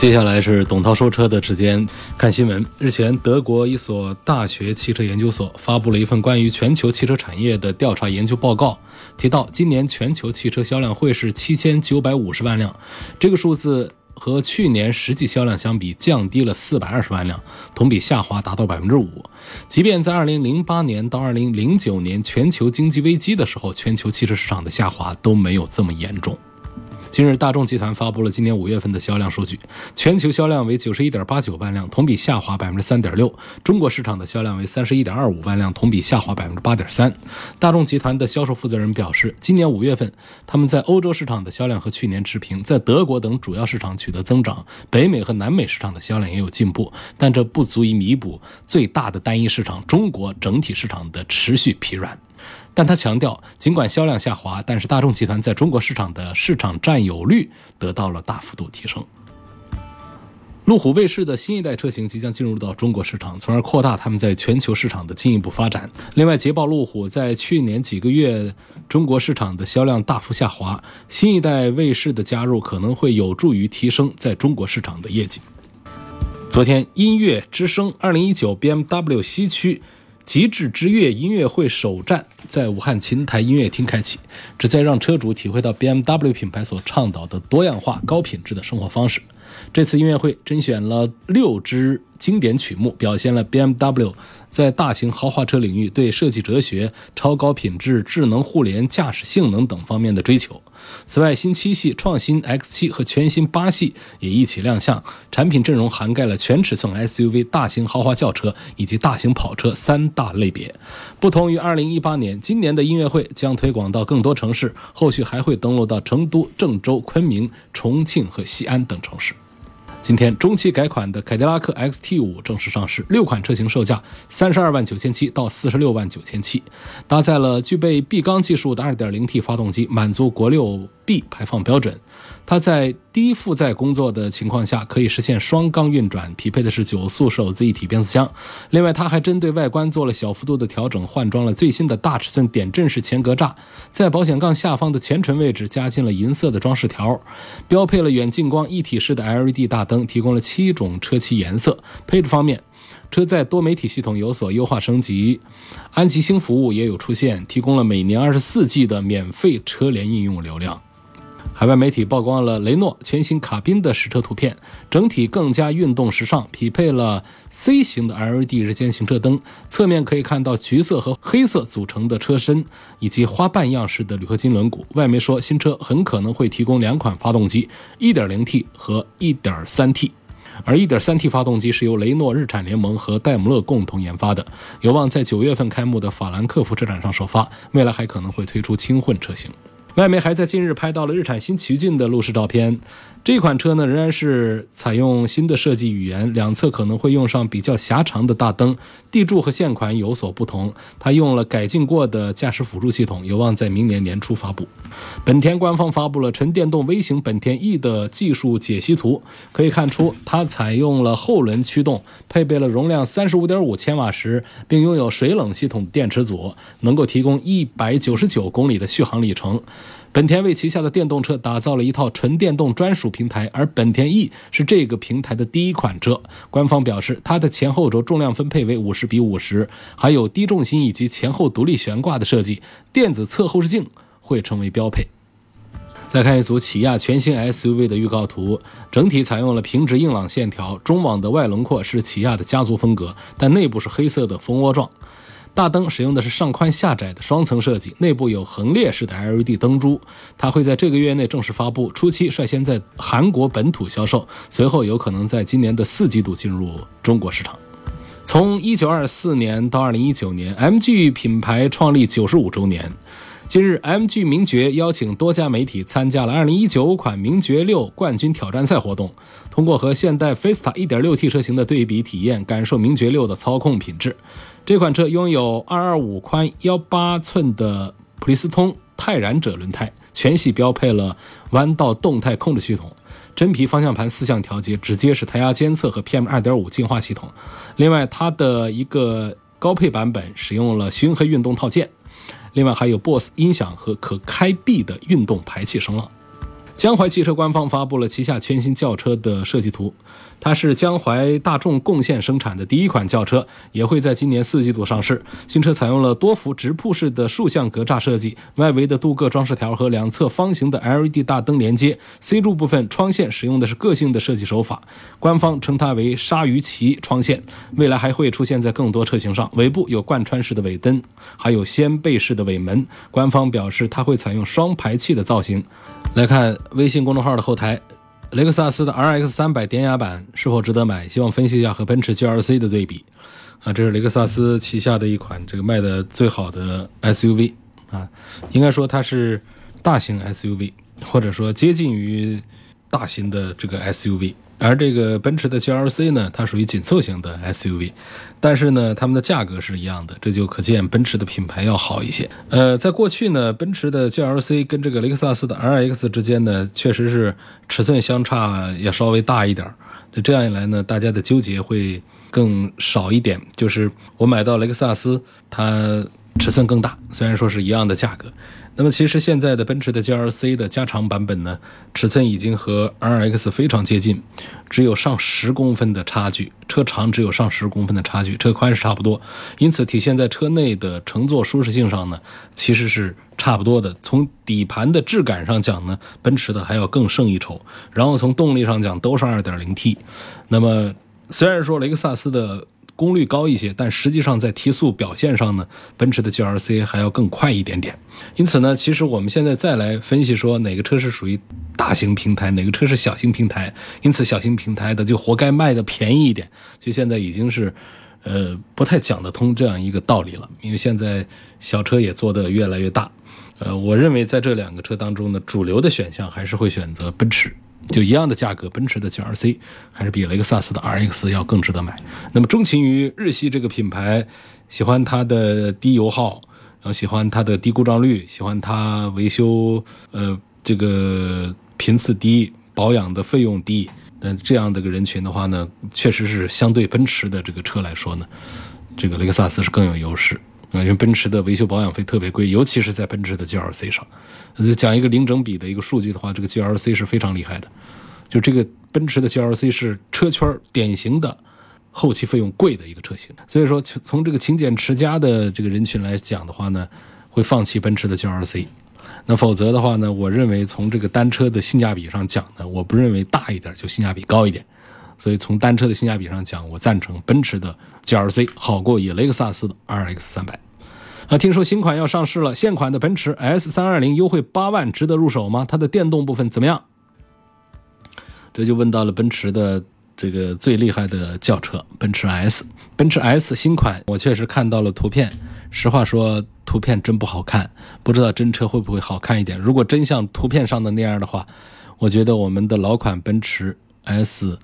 接下来是董涛说车的时间，看新闻。日前，德国一所大学汽车研究所发布了一份关于全球汽车产业的调查研究报告，提到今年全球汽车销量会是七千九百五十万辆，这个数字和去年实际销量相比降低了四百二十万辆，同比下滑达到百分之五。即便在二零零八年到二零零九年全球经济危机的时候，全球汽车市场的下滑都没有这么严重。今日，大众集团发布了今年五月份的销量数据，全球销量为九十一点八九万辆，同比下滑百分之三点六。中国市场的销量为三十一点二五万辆，同比下滑百分之八点三。大众集团的销售负责人表示，今年五月份，他们在欧洲市场的销量和去年持平，在德国等主要市场取得增长，北美和南美市场的销量也有进步，但这不足以弥补最大的单一市场中国整体市场的持续疲软。但他强调，尽管销量下滑，但是大众集团在中国市场的市场占有率得到了大幅度提升。路虎卫士的新一代车型即将进入到中国市场，从而扩大他们在全球市场的进一步发展。另外，捷豹路虎在去年几个月中国市场的销量大幅下滑，新一代卫士的加入可能会有助于提升在中国市场的业绩。昨天，音乐之声二零一九 BMW 西区。极致之乐音乐会首站在武汉琴台音乐厅开启，旨在让车主体会到 BMW 品牌所倡导的多样化、高品质的生活方式。这次音乐会甄选了六支。经典曲目表现了 BMW 在大型豪华车领域对设计哲学、超高品质、智能互联、驾驶性能等方面的追求。此外，新七系、创新 X7 和全新八系也一起亮相，产品阵容涵盖了全尺寸 SUV、大型豪华轿车以及大型跑车三大类别。不同于2018年，今年的音乐会将推广到更多城市，后续还会登陆到成都、郑州、昆明、重庆和西安等城市。今天中期改款的凯迪拉克 XT5 正式上市，六款车型售价三十二万九千七到四十六万九千七，搭载了具备 B 缸技术的 2.0T 发动机，满足国六 B 排放标准。它在低负载工作的情况下可以实现双缸运转，匹配的是九速手自一体变速箱。另外，它还针对外观做了小幅度的调整，换装了最新的大尺寸点阵式前格栅，在保险杠下方的前唇位置加进了银色的装饰条，标配了远近光一体式的 LED 大灯，提供了七种车漆颜色。配置方面，车载多媒体系统有所优化升级，安吉星服务也有出现，提供了每年二十四 G 的免费车联应用流量。海外媒体曝光了雷诺全新卡宾的实车图片，整体更加运动时尚，匹配了 C 型的 LED 日间行车灯，侧面可以看到橘色和黑色组成的车身，以及花瓣样式的铝合金轮毂。外媒说，新车很可能会提供两款发动机，1.0T 和 1.3T，而 1.3T 发动机是由雷诺日产联盟和戴姆勒共同研发的，有望在九月份开幕的法兰克福车展上首发，未来还可能会推出轻混车型。外媒还在近日拍到了日产新奇骏的路试照片。这款车呢，仍然是采用新的设计语言，两侧可能会用上比较狭长的大灯，地柱和现款有所不同。它用了改进过的驾驶辅助系统，有望在明年年初发布。本田官方发布了纯电动微型本田 E 的技术解析图，可以看出它采用了后轮驱动，配备了容量三十五点五千瓦时，并拥有水冷系统电池组，能够提供一百九十九公里的续航里程。本田为旗下的电动车打造了一套纯电动专属平台，而本田 E 是这个平台的第一款车。官方表示，它的前后轴重量分配为五十比五十，还有低重心以及前后独立悬挂的设计，电子侧后视镜会成为标配。再看一组起亚全新 SUV 的预告图，整体采用了平直硬朗线条，中网的外轮廓是起亚的家族风格，但内部是黑色的蜂窝状。大灯使用的是上宽下窄的双层设计，内部有横列式的 LED 灯珠。它会在这个月内正式发布，初期率先在韩国本土销售，随后有可能在今年的四季度进入中国市场。从一九二四年到二零一九年，MG 品牌创立九十五周年。近日，MG 名爵邀请多家媒体参加了2019款名爵六冠军挑战赛活动，通过和现代 Fiesta 1.6T 车型的对比体验，感受名爵六的操控品质。这款车拥有225宽18寸的普利司通泰然者轮胎，全系标配了弯道动态控制系统，真皮方向盘四项调节，直接式胎压监测和 PM2.5 净化系统。另外，它的一个高配版本使用了熏黑运动套件。另外还有 BOSS 音响和可开闭的运动排气声浪。江淮汽车官方发布了旗下全新轿车的设计图。它是江淮大众贡献生产的第一款轿车，也会在今年四季度上市。新车采用了多幅直瀑式的竖向格栅设计，外围的镀铬装饰条和两侧方形的 LED 大灯连接。C 柱部分窗线使用的是个性的设计手法，官方称它为鲨鱼鳍窗线。未来还会出现在更多车型上。尾部有贯穿式的尾灯，还有掀背式的尾门。官方表示它会采用双排气的造型。来看微信公众号的后台。雷克萨斯的 RX 三百典雅版是否值得买？希望分析一下和奔驰 GLC 的对比。啊，这是雷克萨斯旗下的一款这个卖的最好的 SUV 啊，应该说它是大型 SUV，或者说接近于大型的这个 SUV。而这个奔驰的 GLC 呢，它属于紧凑型的 SUV，但是呢，它们的价格是一样的，这就可见奔驰的品牌要好一些。呃，在过去呢，奔驰的 GLC 跟这个雷克萨斯的 RX 之间呢，确实是尺寸相差要稍微大一点儿。这样一来呢，大家的纠结会更少一点。就是我买到雷克萨斯，它尺寸更大，虽然说是一样的价格。那么其实现在的奔驰的 GLC 的加长版本呢，尺寸已经和 RX 非常接近，只有上十公分的差距，车长只有上十公分的差距，车宽是差不多，因此体现在车内的乘坐舒适性上呢，其实是差不多的。从底盘的质感上讲呢，奔驰的还要更胜一筹。然后从动力上讲，都是 2.0T。那么虽然说雷克萨斯的功率高一些，但实际上在提速表现上呢，奔驰的 GLC 还要更快一点点。因此呢，其实我们现在再来分析说哪个车是属于大型平台，哪个车是小型平台。因此，小型平台的就活该卖的便宜一点。就现在已经是，呃，不太讲得通这样一个道理了。因为现在小车也做得越来越大。呃，我认为在这两个车当中呢，主流的选项还是会选择奔驰。就一样的价格，奔驰的 GLC 还是比雷克萨斯的 RX 要更值得买。那么钟情于日系这个品牌，喜欢它的低油耗，然后喜欢它的低故障率，喜欢它维修呃这个频次低，保养的费用低，那这样的个人群的话呢，确实是相对奔驰的这个车来说呢，这个雷克萨斯是更有优势。啊，因为奔驰的维修保养费特别贵，尤其是在奔驰的 GLC 上。讲一个零整比的一个数据的话，这个 GLC 是非常厉害的。就这个奔驰的 GLC 是车圈典型的后期费用贵的一个车型。所以说，从这个勤俭持家的这个人群来讲的话呢，会放弃奔驰的 GLC。那否则的话呢，我认为从这个单车的性价比上讲呢，我不认为大一点就性价比高一点。所以从单车的性价比上讲，我赞成奔驰的 GLC 好过以雷克萨斯的 RX 三百。那听说新款要上市了，现款的奔驰 S 三二零优惠八万，值得入手吗？它的电动部分怎么样？这就问到了奔驰的这个最厉害的轿车奔驰 S。奔驰 S 新款，我确实看到了图片，实话说，图片真不好看，不知道真车会不会好看一点。如果真像图片上的那样的话，我觉得我们的老款奔驰 S。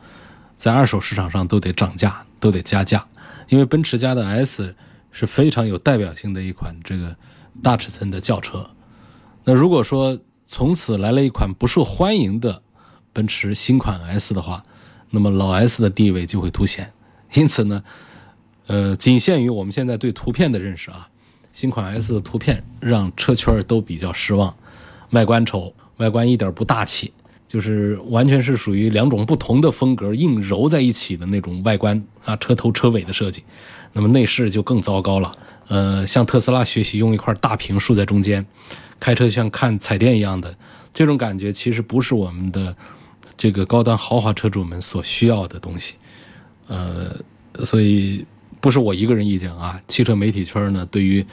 在二手市场上都得涨价，都得加价，因为奔驰家的 S 是非常有代表性的一款这个大尺寸的轿车。那如果说从此来了一款不受欢迎的奔驰新款 S 的话，那么老 S 的地位就会凸显。因此呢，呃，仅限于我们现在对图片的认识啊，新款 S 的图片让车圈都比较失望，外观丑，外观一点不大气。就是完全是属于两种不同的风格硬揉在一起的那种外观啊，车头车尾的设计，那么内饰就更糟糕了。呃，向特斯拉学习，用一块大屏竖在中间，开车像看彩电一样的这种感觉，其实不是我们的这个高端豪华车主们所需要的东西。呃，所以不是我一个人意见啊，汽车媒体圈呢，对于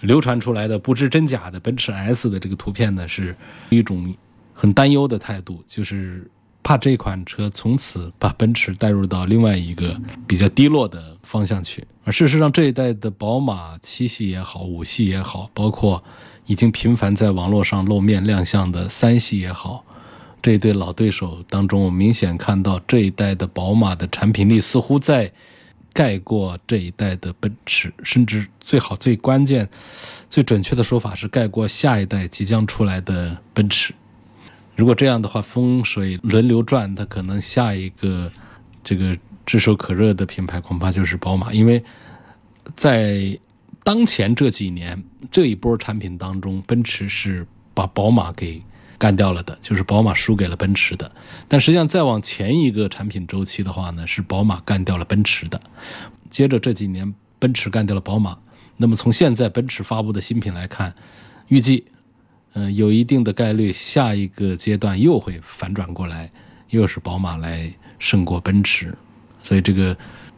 流传出来的不知真假的奔驰 S 的这个图片呢，是一种。很担忧的态度，就是怕这款车从此把奔驰带入到另外一个比较低落的方向去。而事实上，这一代的宝马七系也好，五系也好，包括已经频繁在网络上露面亮相的三系也好，这一对老对手当中，我明显看到这一代的宝马的产品力似乎在盖过这一代的奔驰，甚至最好、最关键、最准确的说法是盖过下一代即将出来的奔驰。如果这样的话，风水轮流转，它可能下一个这个炙手可热的品牌恐怕就是宝马，因为在当前这几年这一波产品当中，奔驰是把宝马给干掉了的，就是宝马输给了奔驰的。但实际上再往前一个产品周期的话呢，是宝马干掉了奔驰的。接着这几年，奔驰干掉了宝马。那么从现在奔驰发布的新品来看，预计。嗯，有一定的概率，下一个阶段又会反转过来，又是宝马来胜过奔驰，所以这个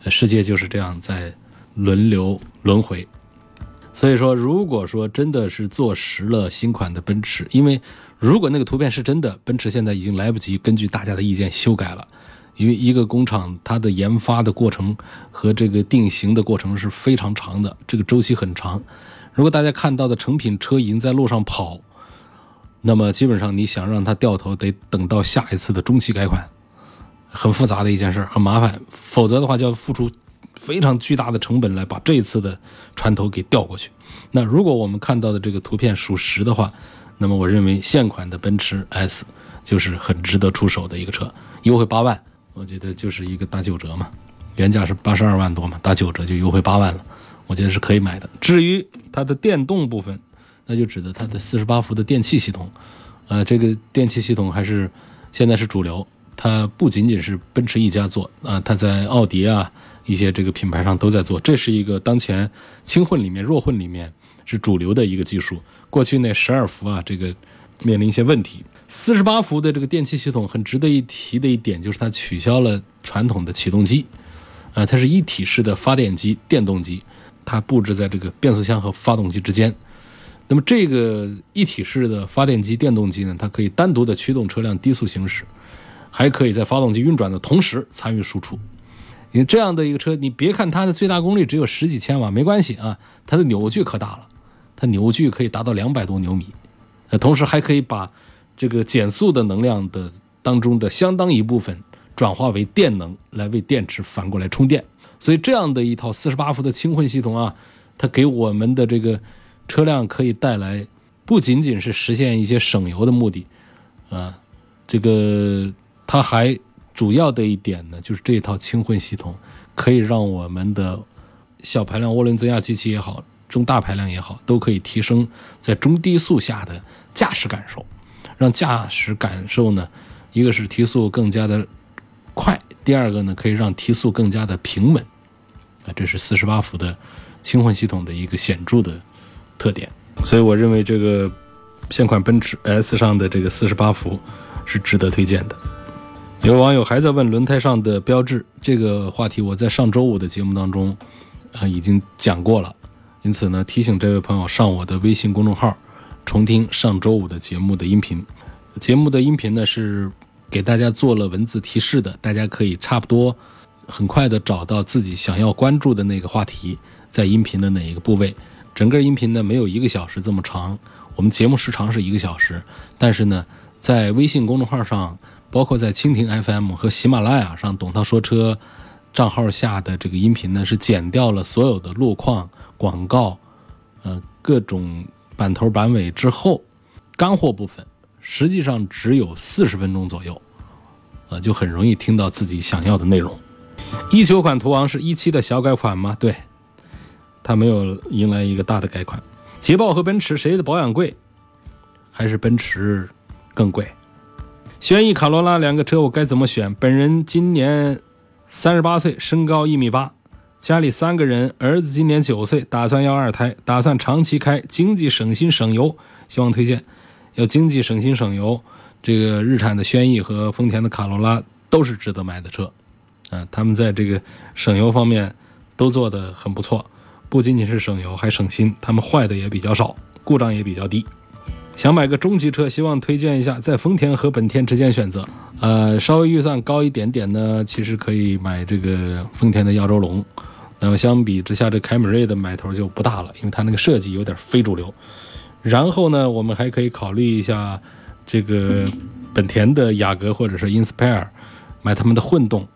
世界就是这样在轮流轮回。所以说，如果说真的是坐实了新款的奔驰，因为如果那个图片是真的，奔驰现在已经来不及根据大家的意见修改了，因为一个工厂它的研发的过程和这个定型的过程是非常长的，这个周期很长。如果大家看到的成品车已经在路上跑，那么基本上，你想让它掉头，得等到下一次的中期改款，很复杂的一件事，很麻烦。否则的话，就要付出非常巨大的成本来把这一次的船头给调过去。那如果我们看到的这个图片属实的话，那么我认为现款的奔驰 S 就是很值得出手的一个车，优惠八万，我觉得就是一个打九折嘛，原价是八十二万多嘛，打九折就优惠八万了，我觉得是可以买的。至于它的电动部分，那就指的它的四十八伏的电气系统，呃，这个电气系统还是现在是主流。它不仅仅是奔驰一家做啊，它在奥迪啊一些这个品牌上都在做。这是一个当前轻混里面、弱混里面是主流的一个技术。过去那十二伏啊，这个面临一些问题。四十八伏的这个电气系统很值得一提的一点就是它取消了传统的启动机，啊，它是一体式的发电机、电动机，它布置在这个变速箱和发动机之间。那么这个一体式的发电机、电动机呢，它可以单独的驱动车辆低速行驶，还可以在发动机运转的同时参与输出。因为这样的一个车，你别看它的最大功率只有十几千瓦，没关系啊，它的扭矩可大了，它扭矩可以达到两百多牛米，呃，同时还可以把这个减速的能量的当中的相当一部分转化为电能，来为电池反过来充电。所以这样的一套四十八伏的轻混系统啊，它给我们的这个。车辆可以带来不仅仅是实现一些省油的目的，啊，这个它还主要的一点呢，就是这套轻混系统可以让我们的小排量涡轮增压机器也好，中大排量也好，都可以提升在中低速下的驾驶感受，让驾驶感受呢，一个是提速更加的快，第二个呢，可以让提速更加的平稳，啊，这是四十八伏的轻混系统的一个显著的。特点，所以我认为这个现款奔驰 S 上的这个四十八伏是值得推荐的。有网友还在问轮胎上的标志这个话题，我在上周五的节目当中啊已经讲过了，因此呢提醒这位朋友上我的微信公众号重听上周五的节目的音频。节目的音频呢是给大家做了文字提示的，大家可以差不多很快的找到自己想要关注的那个话题，在音频的哪一个部位。整个音频呢没有一个小时这么长，我们节目时长是一个小时，但是呢，在微信公众号上，包括在蜻蜓 FM 和喜马拉雅上，董涛说车账号下的这个音频呢，是剪掉了所有的路况、广告，呃，各种版头版尾之后，干货部分实际上只有四十分钟左右，呃，就很容易听到自己想要的内容。一九款途昂是一七的小改款吗？对。它没有迎来一个大的改款，捷豹和奔驰谁的保养贵？还是奔驰更贵？轩逸、卡罗拉两个车我该怎么选？本人今年三十八岁，身高一米八，家里三个人，儿子今年九岁，打算要二胎，打算长期开，经济省心省油，希望推荐。要经济省心省油，这个日产的轩逸和丰田的卡罗拉都是值得买的车，啊，他们在这个省油方面都做得很不错。不仅仅是省油，还省心。他们坏的也比较少，故障也比较低。想买个中级车，希望推荐一下在丰田和本田之间选择。呃，稍微预算高一点点呢，其实可以买这个丰田的亚洲龙。那么相比之下，这凯美瑞的买头就不大了，因为它那个设计有点非主流。然后呢，我们还可以考虑一下这个本田的雅阁或者是 Inspire，买他们的混动。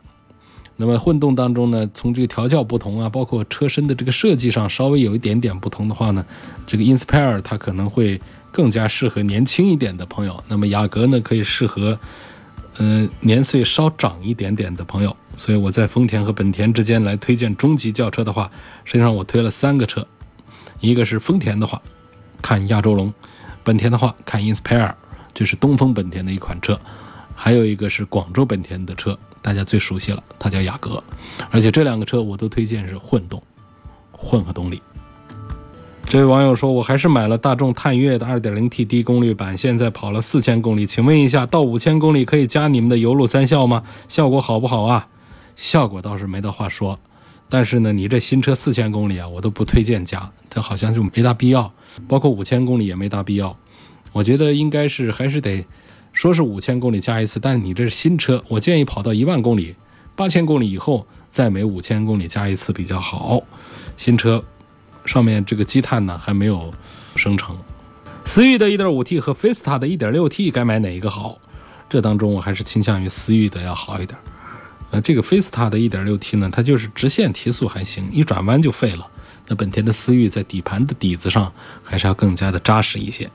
那么混动当中呢，从这个调教不同啊，包括车身的这个设计上稍微有一点点不同的话呢，这个 Inspire 它可能会更加适合年轻一点的朋友。那么雅阁呢，可以适合呃年岁稍长一点点的朋友。所以我在丰田和本田之间来推荐中级轿车的话，实际上我推了三个车，一个是丰田的话，看亚洲龙；本田的话看 Inspire，就是东风本田的一款车；还有一个是广州本田的车。大家最熟悉了，它叫雅阁，而且这两个车我都推荐是混动，混合动力。这位网友说，我还是买了大众探岳的 2.0T 低功率版，现在跑了四千公里，请问一下，到五千公里可以加你们的油路三效吗？效果好不好啊？效果倒是没得话说，但是呢，你这新车四千公里啊，我都不推荐加，它好像就没大必要，包括五千公里也没大必要。我觉得应该是还是得。说是五千公里加一次，但是你这是新车，我建议跑到一万公里、八千公里以后，再每五千公里加一次比较好。新车上面这个积碳呢还没有生成。思域的 1.5T 和菲斯塔的 1.6T 该买哪一个好？这当中我还是倾向于思域的要好一点。呃，这个菲斯塔的 1.6T 呢，它就是直线提速还行，一转弯就废了。那本田的思域在底盘的底子上还是要更加的扎实一些。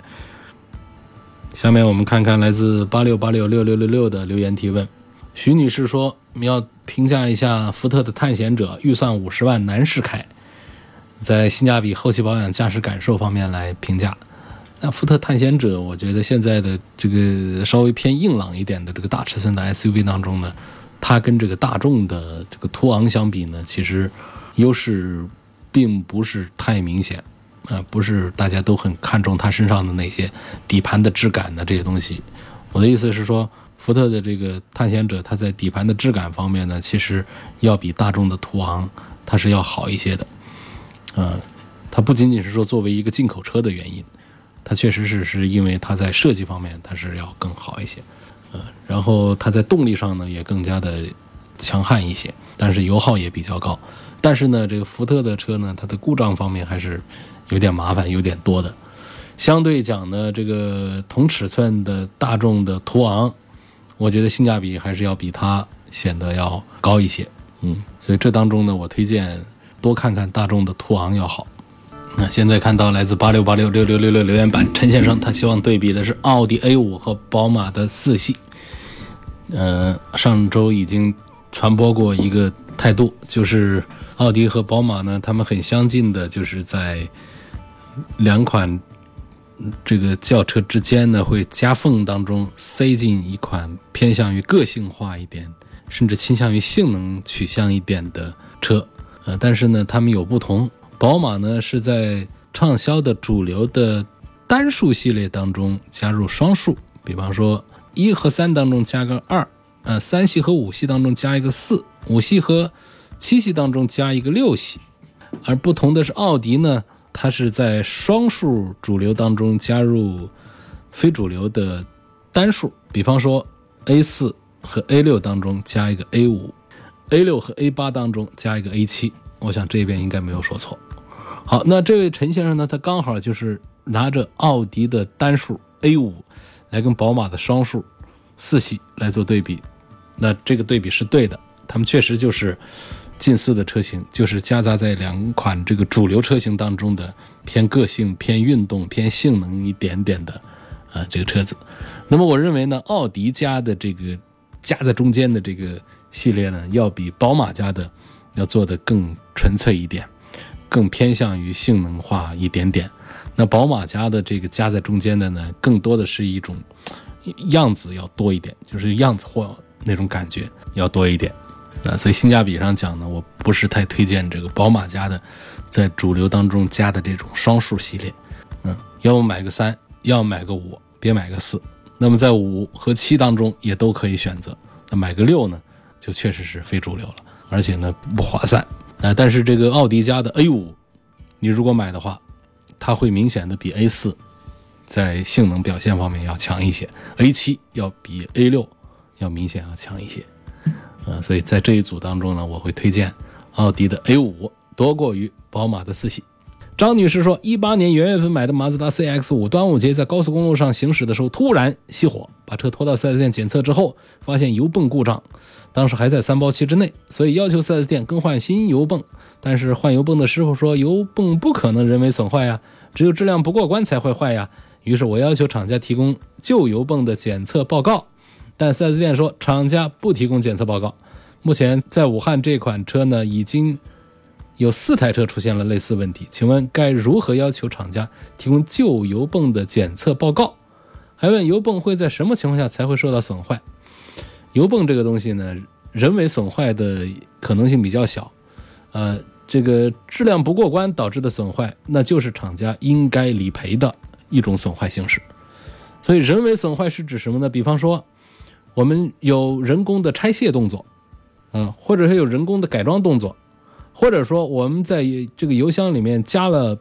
下面我们看看来自八六八六六六六六的留言提问。徐女士说：“你要评价一下福特的探险者，预算五十万，男士开，在性价比、后期保养、驾驶感受方面来评价。那福特探险者，我觉得现在的这个稍微偏硬朗一点的这个大尺寸的 SUV 当中呢，它跟这个大众的这个途昂相比呢，其实优势并不是太明显。”呃，不是大家都很看重它身上的那些底盘的质感的这些东西。我的意思是说，福特的这个探险者，它在底盘的质感方面呢，其实要比大众的途昂它是要好一些的。呃，它不仅仅是说作为一个进口车的原因，它确实是是因为它在设计方面它是要更好一些。呃，然后它在动力上呢也更加的强悍一些，但是油耗也比较高。但是呢，这个福特的车呢，它的故障方面还是。有点麻烦，有点多的。相对讲呢，这个同尺寸的大众的途昂，我觉得性价比还是要比它显得要高一些。嗯，所以这当中呢，我推荐多看看大众的途昂要好。那现在看到来自八六八六六六六六留言板，陈先生他希望对比的是奥迪 A 五和宝马的四系。嗯，上周已经传播过一个态度，就是奥迪和宝马呢，他们很相近的，就是在。两款这个轿车之间呢，会夹缝当中塞进一款偏向于个性化一点，甚至倾向于性能取向一点的车。呃，但是呢，它们有不同。宝马呢是在畅销的主流的单数系列当中加入双数，比方说一和三当中加个二，呃，三系和五系当中加一个四，五系和七系当中加一个六系。而不同的是，奥迪呢。它是在双数主流当中加入非主流的单数，比方说 A 四和 A 六当中加一个 A 五，A 六和 A 八当中加一个 A 七，我想这边应该没有说错。好，那这位陈先生呢，他刚好就是拿着奥迪的单数 A 五来跟宝马的双数四系来做对比，那这个对比是对的，他们确实就是。近似的车型就是夹杂在两款这个主流车型当中的偏个性、偏运动、偏性能一点点的啊这个车子。那么我认为呢，奥迪家的这个夹在中间的这个系列呢，要比宝马家的要做的更纯粹一点，更偏向于性能化一点点。那宝马家的这个夹在中间的呢，更多的是一种样子要多一点，就是样子或那种感觉要多一点。啊，所以性价比上讲呢，我不是太推荐这个宝马家的，在主流当中加的这种双数系列。嗯，要么买个三，要么买个五，别买个四。那么在五和七当中也都可以选择。那买个六呢，就确实是非主流了，而且呢不划算。啊，但是这个奥迪家的 A 五，你如果买的话，它会明显的比 A 四在性能表现方面要强一些，A7 要比 A6 要明显要强一些。啊，所以在这一组当中呢，我会推荐奥迪的 A5 多过于宝马的四系。张女士说，一八年元月份买的马自达 CX-5，端午节在高速公路上行驶的时候突然熄火，把车拖到 4S 店检测之后，发现油泵故障，当时还在三包期之内，所以要求 4S 店更换新油泵。但是换油泵的师傅说，油泵不可能人为损坏呀，只有质量不过关才会坏呀。于是我要求厂家提供旧油泵的检测报告，但 4S 店说厂家不提供检测报告。目前在武汉这款车呢，已经。有四台车出现了类似问题，请问该如何要求厂家提供旧油泵的检测报告？还问油泵会在什么情况下才会受到损坏？油泵这个东西呢，人为损坏的可能性比较小，呃，这个质量不过关导致的损坏，那就是厂家应该理赔的一种损坏形式。所以人为损坏是指什么呢？比方说，我们有人工的拆卸动作，嗯，或者是有人工的改装动作。或者说，我们在这个油箱里面加了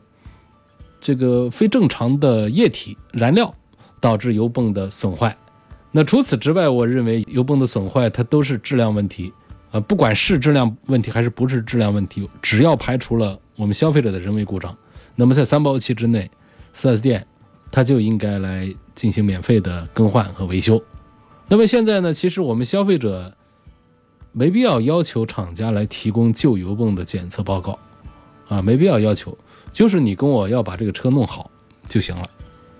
这个非正常的液体燃料，导致油泵的损坏。那除此之外，我认为油泵的损坏它都是质量问题，呃，不管是质量问题还是不是质量问题，只要排除了我们消费者的人为故障，那么在三包期之内，4S 店它就应该来进行免费的更换和维修。那么现在呢，其实我们消费者。没必要要求厂家来提供旧油泵的检测报告，啊，没必要要求，就是你跟我要把这个车弄好就行了，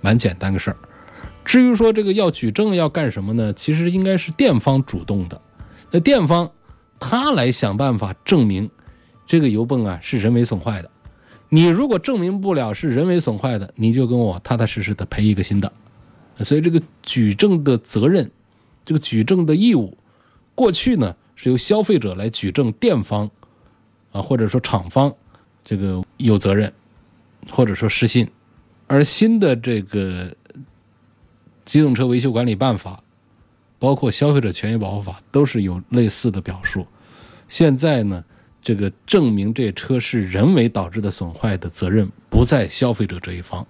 蛮简单个事儿。至于说这个要举证要干什么呢？其实应该是店方主动的，那店方他来想办法证明这个油泵啊是人为损坏的。你如果证明不了是人为损坏的，你就跟我踏踏实实的赔一个新的。所以这个举证的责任，这个举证的义务，过去呢。是由消费者来举证，店方啊，或者说厂方，这个有责任，或者说失信。而新的这个机动车维修管理办法，包括消费者权益保护法，都是有类似的表述。现在呢，这个证明这车是人为导致的损坏的责任不在消费者这一方，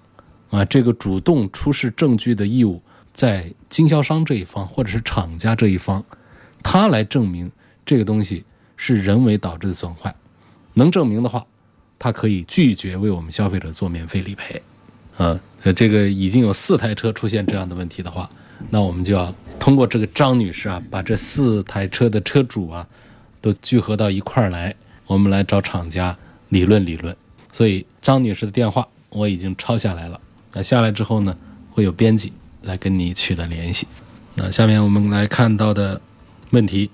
啊，这个主动出示证据的义务在经销商这一方或者是厂家这一方，他来证明。这个东西是人为导致的损坏，能证明的话，他可以拒绝为我们消费者做免费理赔。啊，这个已经有四台车出现这样的问题的话，那我们就要通过这个张女士啊，把这四台车的车主啊，都聚合到一块儿来，我们来找厂家理论理论。所以张女士的电话我已经抄下来了，那下来之后呢，会有编辑来跟你取得联系。那下面我们来看到的问题。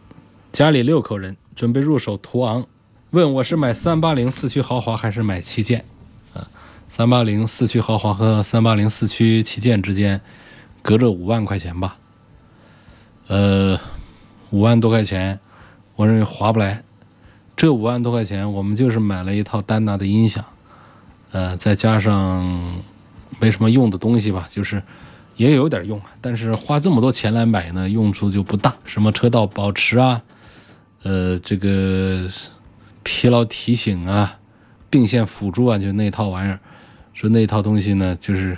家里六口人准备入手途昂，问我是买三八零四驱豪华还是买旗舰？啊，三八零四驱豪华和三八零四驱旗舰之间隔着五万块钱吧？呃，五万多块钱，我认为划不来。这五万多块钱，我们就是买了一套丹拿的音响，呃，再加上没什么用的东西吧，就是也有点用，但是花这么多钱来买呢，用处就不大。什么车道保持啊？呃，这个疲劳提醒啊，并线辅助啊，就那套玩意儿，说那套东西呢，就是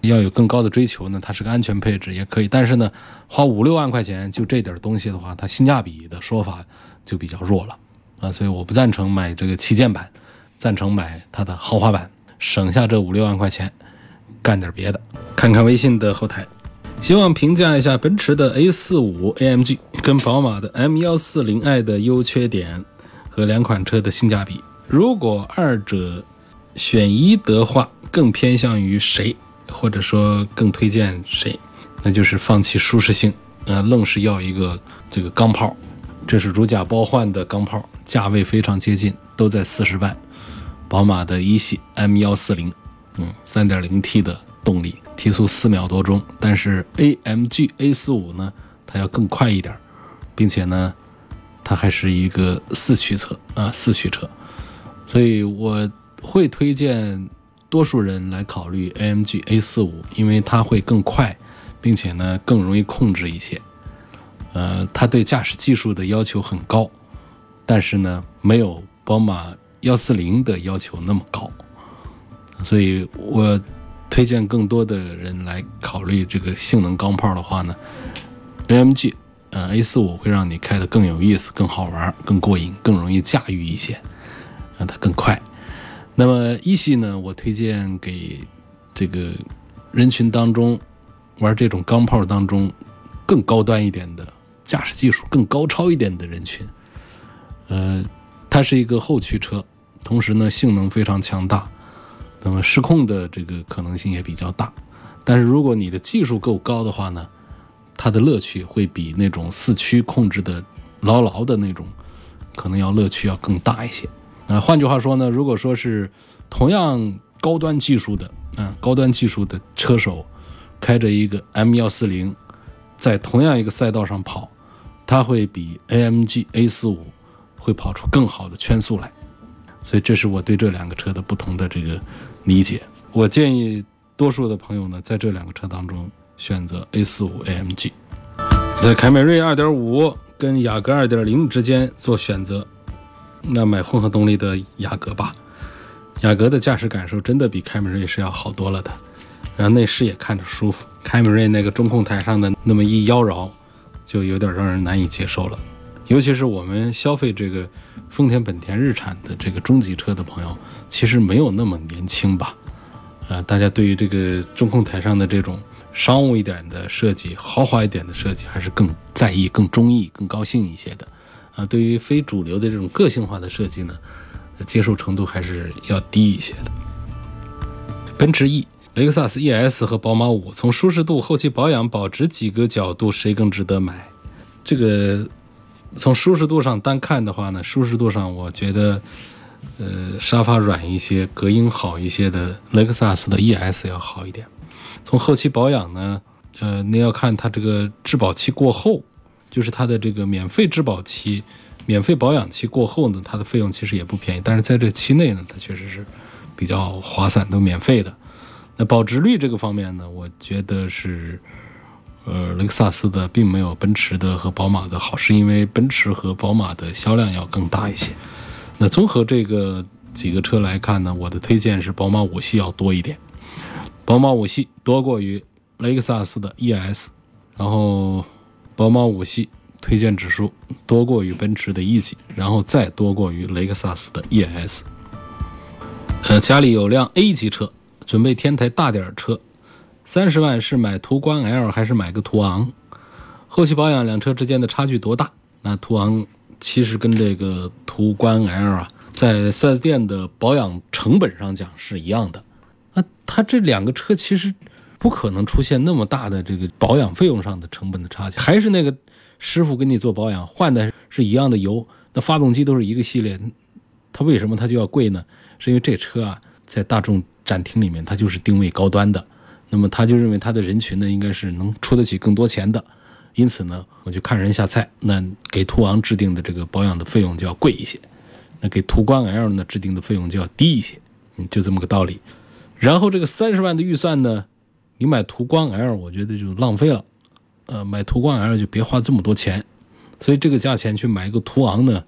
要有更高的追求呢，它是个安全配置也可以，但是呢，花五六万块钱就这点东西的话，它性价比的说法就比较弱了啊，所以我不赞成买这个旗舰版，赞成买它的豪华版，省下这五六万块钱，干点别的。看看微信的后台。希望评价一下奔驰的 A45 AMG 跟宝马的 M140i 的优缺点和两款车的性价比。如果二者选一的话，更偏向于谁，或者说更推荐谁？那就是放弃舒适性，呃，愣是要一个这个钢炮。这是如假包换的钢炮，价位非常接近，都在四十万。宝马的一系 M140，嗯，3.0T 的动力。提速四秒多钟，但是 AMG A45 呢，它要更快一点，并且呢，它还是一个四驱车啊，四驱车，所以我会推荐多数人来考虑 AMG A45，因为它会更快，并且呢更容易控制一些。呃，它对驾驶技术的要求很高，但是呢没有宝马140的要求那么高，所以我。推荐更多的人来考虑这个性能钢炮的话呢，AMG 呃 A 四五会让你开得更有意思、更好玩、更过瘾、更容易驾驭一些，让它更快。那么一系呢，我推荐给这个人群当中玩这种钢炮当中更高端一点的驾驶技术更高超一点的人群。呃，它是一个后驱车，同时呢性能非常强大，那么失控的这个可能性也比较大。但是如果你的技术够高的话呢，它的乐趣会比那种四驱控制的牢牢的那种可能要乐趣要更大一些。啊，换句话说呢，如果说是同样高端技术的啊，高端技术的车手开着一个 M 幺四零，在同样一个赛道上跑，他会比 AMG A 四五会跑出更好的圈速来。所以这是我对这两个车的不同的这个理解。我建议多数的朋友呢，在这两个车当中选择 A 四五 AMG，在凯美瑞二点五跟雅阁二点零之间做选择。那买混合动力的雅阁吧，雅阁的驾驶感受真的比凯美瑞是要好多了的，然后内饰也看着舒服。凯美瑞那个中控台上的那么一妖娆，就有点让人难以接受了。尤其是我们消费这个丰田、本田、日产的这个中级车的朋友，其实没有那么年轻吧？呃，大家对于这个中控台上的这种商务一点的设计、豪华一点的设计，还是更在意、更中意、更高兴一些的。啊，对于非主流的这种个性化的设计呢，接受程度还是要低一些的。奔驰 E、雷克萨斯 ES 和宝马五，从舒适度、后期保养、保值几个角度，谁更值得买？这个从舒适度上单看的话呢，舒适度上我觉得，呃，沙发软一些、隔音好一些的雷克萨斯的 ES 要好一点。从后期保养呢，呃，你要看它这个质保期过后。就是它的这个免费质保期、免费保养期过后呢，它的费用其实也不便宜。但是在这期内呢，它确实是比较划算，都免费的。那保值率这个方面呢，我觉得是，呃，雷克萨斯的并没有奔驰的和宝马的好，是因为奔驰和宝马的销量要更大一些。那综合这个几个车来看呢，我的推荐是宝马五系要多一点，宝马五系多过于雷克萨斯的 ES，然后。宝马五系推荐指数多过于奔驰的 E 级，然后再多过于雷克萨斯的 ES。呃，家里有辆 A 级车，准备添台大点车，三十万是买途观 L 还是买个途昂？后期保养两车之间的差距多大？那途昂其实跟这个途观 L 啊，在 4S 店的保养成本上讲是一样的。那它这两个车其实。不可能出现那么大的这个保养费用上的成本的差距，还是那个师傅给你做保养，换的是一样的油，那发动机都是一个系列，它为什么它就要贵呢？是因为这车啊，在大众展厅里面它就是定位高端的，那么他就认为他的人群呢应该是能出得起更多钱的，因此呢，我就看人下菜，那给途昂制定的这个保养的费用就要贵一些，那给途观 L 呢制定的费用就要低一些，嗯，就这么个道理。然后这个三十万的预算呢？你买途观 L，我觉得就浪费了，呃，买途观 L 就别花这么多钱，所以这个价钱去买一个途昂呢，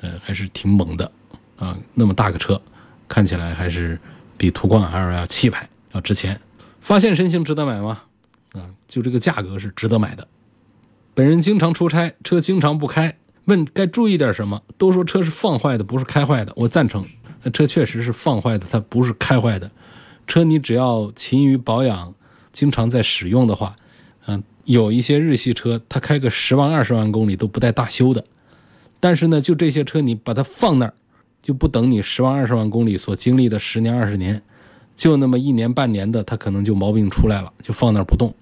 呃，还是挺猛的，啊，那么大个车，看起来还是比途观 L 要气派，要值钱。发现神行值得买吗？啊，就这个价格是值得买的。本人经常出差，车经常不开，问该注意点什么？都说车是放坏的，不是开坏的。我赞成，车确实是放坏的，它不是开坏的。车你只要勤于保养。经常在使用的话，嗯，有一些日系车，它开个十万二十万公里都不带大修的。但是呢，就这些车，你把它放那儿，就不等你十万二十万公里所经历的十年二十年，就那么一年半年的，它可能就毛病出来了，就放那儿不动。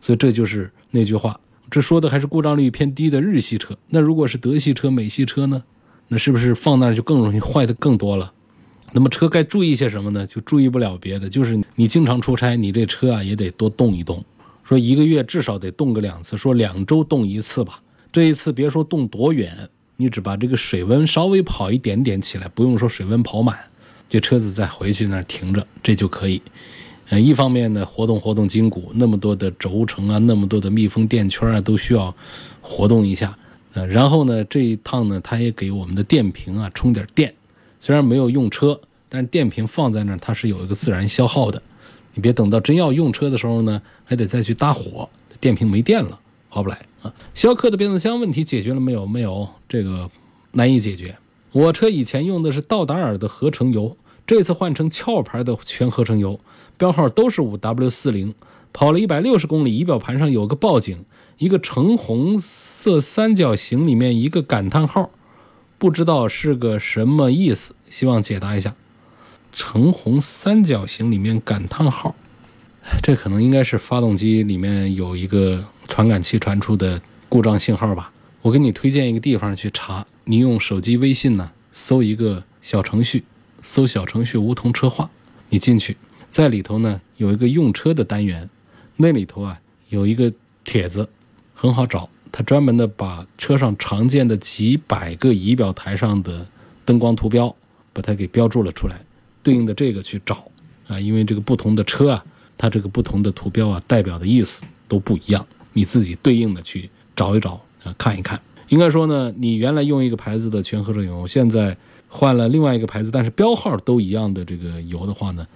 所以这就是那句话，这说的还是故障率偏低的日系车。那如果是德系车、美系车呢？那是不是放那儿就更容易坏的更多了？那么车该注意些什么呢？就注意不了别的，就是你经常出差，你这车啊也得多动一动。说一个月至少得动个两次，说两周动一次吧。这一次别说动多远，你只把这个水温稍微跑一点点起来，不用说水温跑满，这车子再回去那儿停着，这就可以。呃，一方面呢，活动活动筋骨，那么多的轴承啊，那么多的密封垫圈啊，都需要活动一下。呃，然后呢，这一趟呢，它也给我们的电瓶啊充点电。虽然没有用车，但是电瓶放在那儿，它是有一个自然消耗的。你别等到真要用车的时候呢，还得再去搭火，电瓶没电了，划不来啊。逍客的变速箱问题解决了没有？没有，这个难以解决。我车以前用的是道达尔的合成油，这次换成壳牌的全合成油，标号都是五 W 四零，跑了一百六十公里，仪表盘上有个报警，一个橙红色三角形里面一个感叹号，不知道是个什么意思，希望解答一下。橙红三角形里面感叹号，这可能应该是发动机里面有一个传感器传出的故障信号吧。我给你推荐一个地方去查，你用手机微信呢搜一个小程序，搜小程序梧桐车话，你进去，在里头呢有一个用车的单元，那里头啊有一个帖子，很好找，它专门的把车上常见的几百个仪表台上的灯光图标，把它给标注了出来。对应的这个去找啊，因为这个不同的车啊，它这个不同的图标啊，代表的意思都不一样。你自己对应的去找一找啊，看一看。应该说呢，你原来用一个牌子的全合成油，现在换了另外一个牌子，但是标号都一样的这个油的话呢，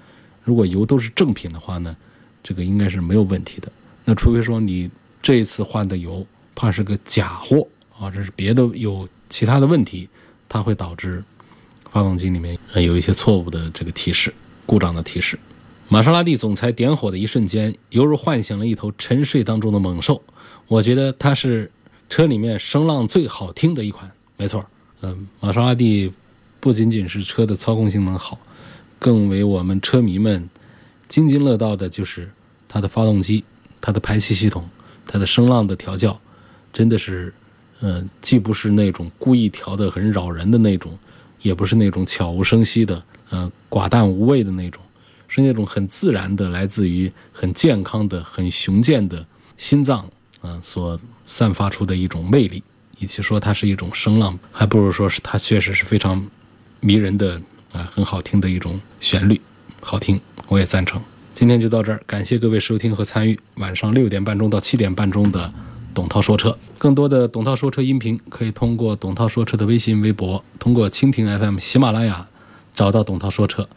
如果油都是正品的话呢，这个应该是没有问题的。那除非说你这一次换的油怕是个假货啊，这是别的有其他的问题，它会导致。发动机里面有一些错误的这个提示，故障的提示。玛莎拉蒂总裁点火的一瞬间，犹如唤醒了一头沉睡当中的猛兽。我觉得它是车里面声浪最好听的一款，没错。嗯，玛莎拉蒂不仅仅是车的操控性能好，更为我们车迷们津津乐道的就是它的发动机、它的排气系统、它的声浪的调教，真的是，嗯，既不是那种故意调的很扰人的那种。也不是那种悄无声息的，呃，寡淡无味的那种，是那种很自然的，来自于很健康的、很雄健的心脏，啊，所散发出的一种魅力。与其说它是一种声浪，还不如说是它确实是非常迷人的，啊，很好听的一种旋律，好听，我也赞成。今天就到这儿，感谢各位收听和参与晚上六点半钟到七点半钟的。董涛说车，更多的董涛说车音频可以通过董涛说车的微信、微博，通过蜻蜓 FM、喜马拉雅找到董涛说车。